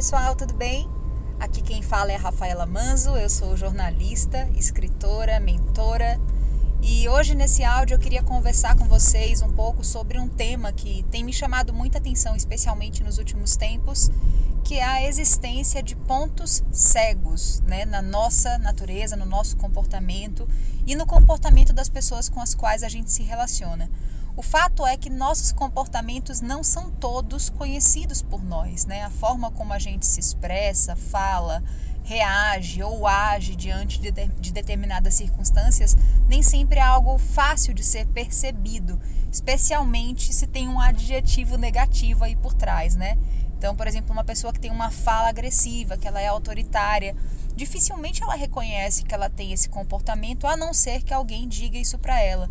pessoal, tudo bem? Aqui quem fala é Rafaela Manzo, eu sou jornalista, escritora, mentora e hoje nesse áudio eu queria conversar com vocês um pouco sobre um tema que tem me chamado muita atenção, especialmente nos últimos tempos, que é a existência de pontos cegos né, na nossa natureza, no nosso comportamento e no comportamento das pessoas com as quais a gente se relaciona. O fato é que nossos comportamentos não são todos conhecidos por nós, né? A forma como a gente se expressa, fala, reage ou age diante de, de determinadas circunstâncias nem sempre é algo fácil de ser percebido, especialmente se tem um adjetivo negativo aí por trás, né? Então, por exemplo, uma pessoa que tem uma fala agressiva, que ela é autoritária, dificilmente ela reconhece que ela tem esse comportamento, a não ser que alguém diga isso para ela.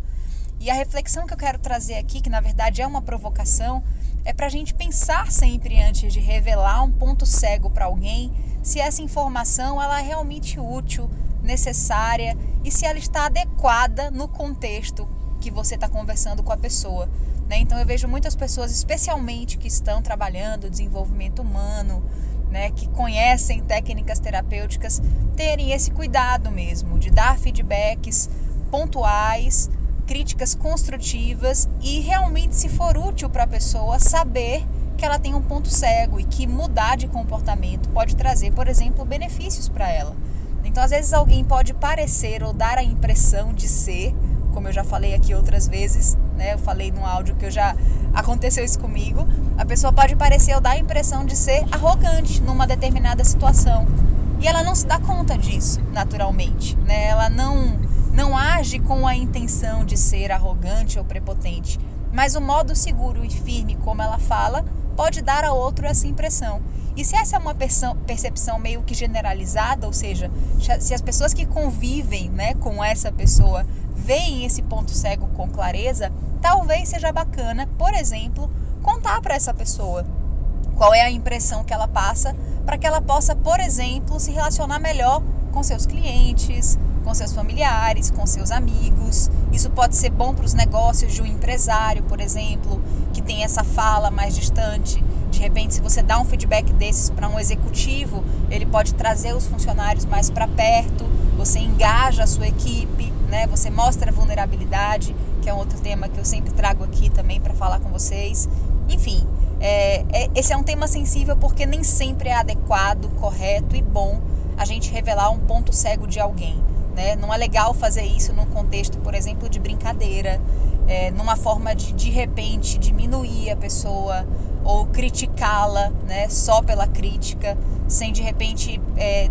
E a reflexão que eu quero trazer aqui, que na verdade é uma provocação, é para a gente pensar sempre antes de revelar um ponto cego para alguém, se essa informação ela é realmente útil, necessária e se ela está adequada no contexto que você está conversando com a pessoa. Né? Então eu vejo muitas pessoas, especialmente que estão trabalhando desenvolvimento humano, né, que conhecem técnicas terapêuticas, terem esse cuidado mesmo de dar feedbacks pontuais críticas construtivas e realmente, se for útil para a pessoa, saber que ela tem um ponto cego e que mudar de comportamento pode trazer, por exemplo, benefícios para ela. Então, às vezes, alguém pode parecer ou dar a impressão de ser, como eu já falei aqui outras vezes, né? Eu falei no áudio que eu já aconteceu isso comigo. A pessoa pode parecer ou dar a impressão de ser arrogante numa determinada situação. E ela não se dá conta disso, naturalmente, né? Ela não não age com a intenção de ser arrogante ou prepotente, mas o modo seguro e firme como ela fala pode dar a outro essa impressão. E se essa é uma percepção meio que generalizada, ou seja, se as pessoas que convivem né, com essa pessoa veem esse ponto cego com clareza, talvez seja bacana, por exemplo, contar para essa pessoa qual é a impressão que ela passa, para que ela possa, por exemplo, se relacionar melhor com seus clientes, com seus familiares, com seus amigos. Isso pode ser bom para os negócios de um empresário, por exemplo, que tem essa fala mais distante. De repente, se você dá um feedback desses para um executivo, ele pode trazer os funcionários mais para perto, você engaja a sua equipe, né? Você mostra vulnerabilidade, que é um outro tema que eu sempre trago aqui também para falar com vocês. Enfim, é, é, esse é um tema sensível porque nem sempre é adequado, correto e bom a gente revelar um ponto cego de alguém. Né? Não é legal fazer isso num contexto, por exemplo, de brincadeira, é, numa forma de de repente diminuir a pessoa ou criticá-la né? só pela crítica, sem de repente é,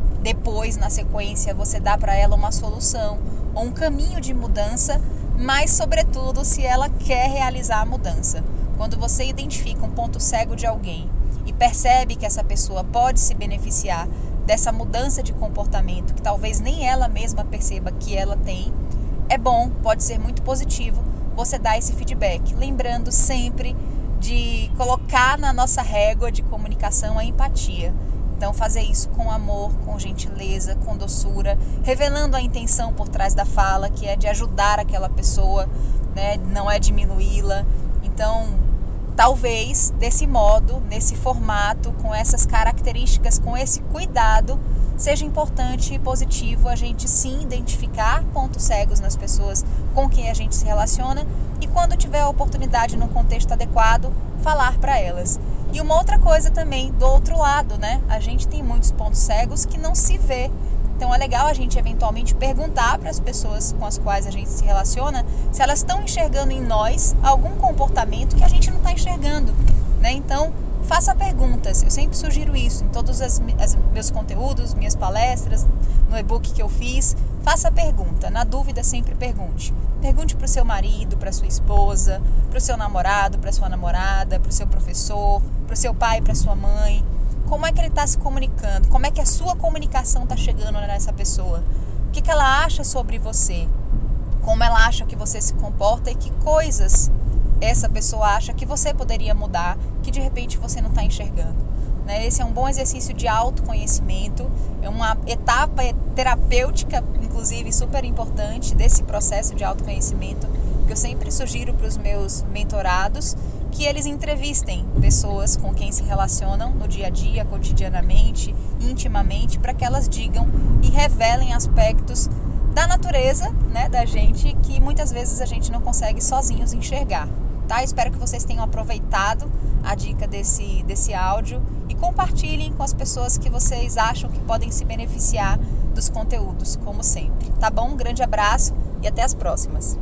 depois, na sequência, você dar para ela uma solução ou um caminho de mudança, mas, sobretudo, se ela quer realizar a mudança. Quando você identifica um ponto cego de alguém e percebe que essa pessoa pode se beneficiar dessa mudança de comportamento que talvez nem ela mesma perceba que ela tem, é bom, pode ser muito positivo você dar esse feedback. Lembrando sempre de colocar na nossa régua de comunicação a empatia. Então, fazer isso com amor, com gentileza, com doçura, revelando a intenção por trás da fala, que é de ajudar aquela pessoa, né? não é diminuí-la. Então, talvez desse modo, nesse formato, com essas características, com esse cuidado, seja importante e positivo a gente sim identificar pontos cegos nas pessoas com quem a gente se relaciona e quando tiver a oportunidade no contexto adequado, falar para elas. E uma outra coisa também do outro lado, né? A gente tem muitos pontos cegos que não se vê então é legal a gente eventualmente perguntar para as pessoas com as quais a gente se relaciona se elas estão enxergando em nós algum comportamento que a gente não está enxergando. Né? Então faça perguntas. Eu sempre sugiro isso em todos os meus conteúdos, minhas palestras, no e-book que eu fiz. Faça pergunta. Na dúvida, sempre pergunte. Pergunte para o seu marido, para sua esposa, para o seu namorado, para sua namorada, para o seu professor, para o seu pai, para sua mãe como é que ele está se comunicando, como é que a sua comunicação está chegando nessa pessoa, o que, que ela acha sobre você, como ela acha que você se comporta e que coisas essa pessoa acha que você poderia mudar, que de repente você não está enxergando. Né? Esse é um bom exercício de autoconhecimento, é uma etapa terapêutica, inclusive, super importante desse processo de autoconhecimento que eu sempre sugiro para os meus mentorados que eles entrevistem pessoas com quem se relacionam no dia a dia, cotidianamente, intimamente, para que elas digam e revelem aspectos da natureza, né, da gente que muitas vezes a gente não consegue sozinhos enxergar. Tá? Espero que vocês tenham aproveitado a dica desse, desse áudio e compartilhem com as pessoas que vocês acham que podem se beneficiar dos conteúdos, como sempre. Tá bom? Um grande abraço e até as próximas.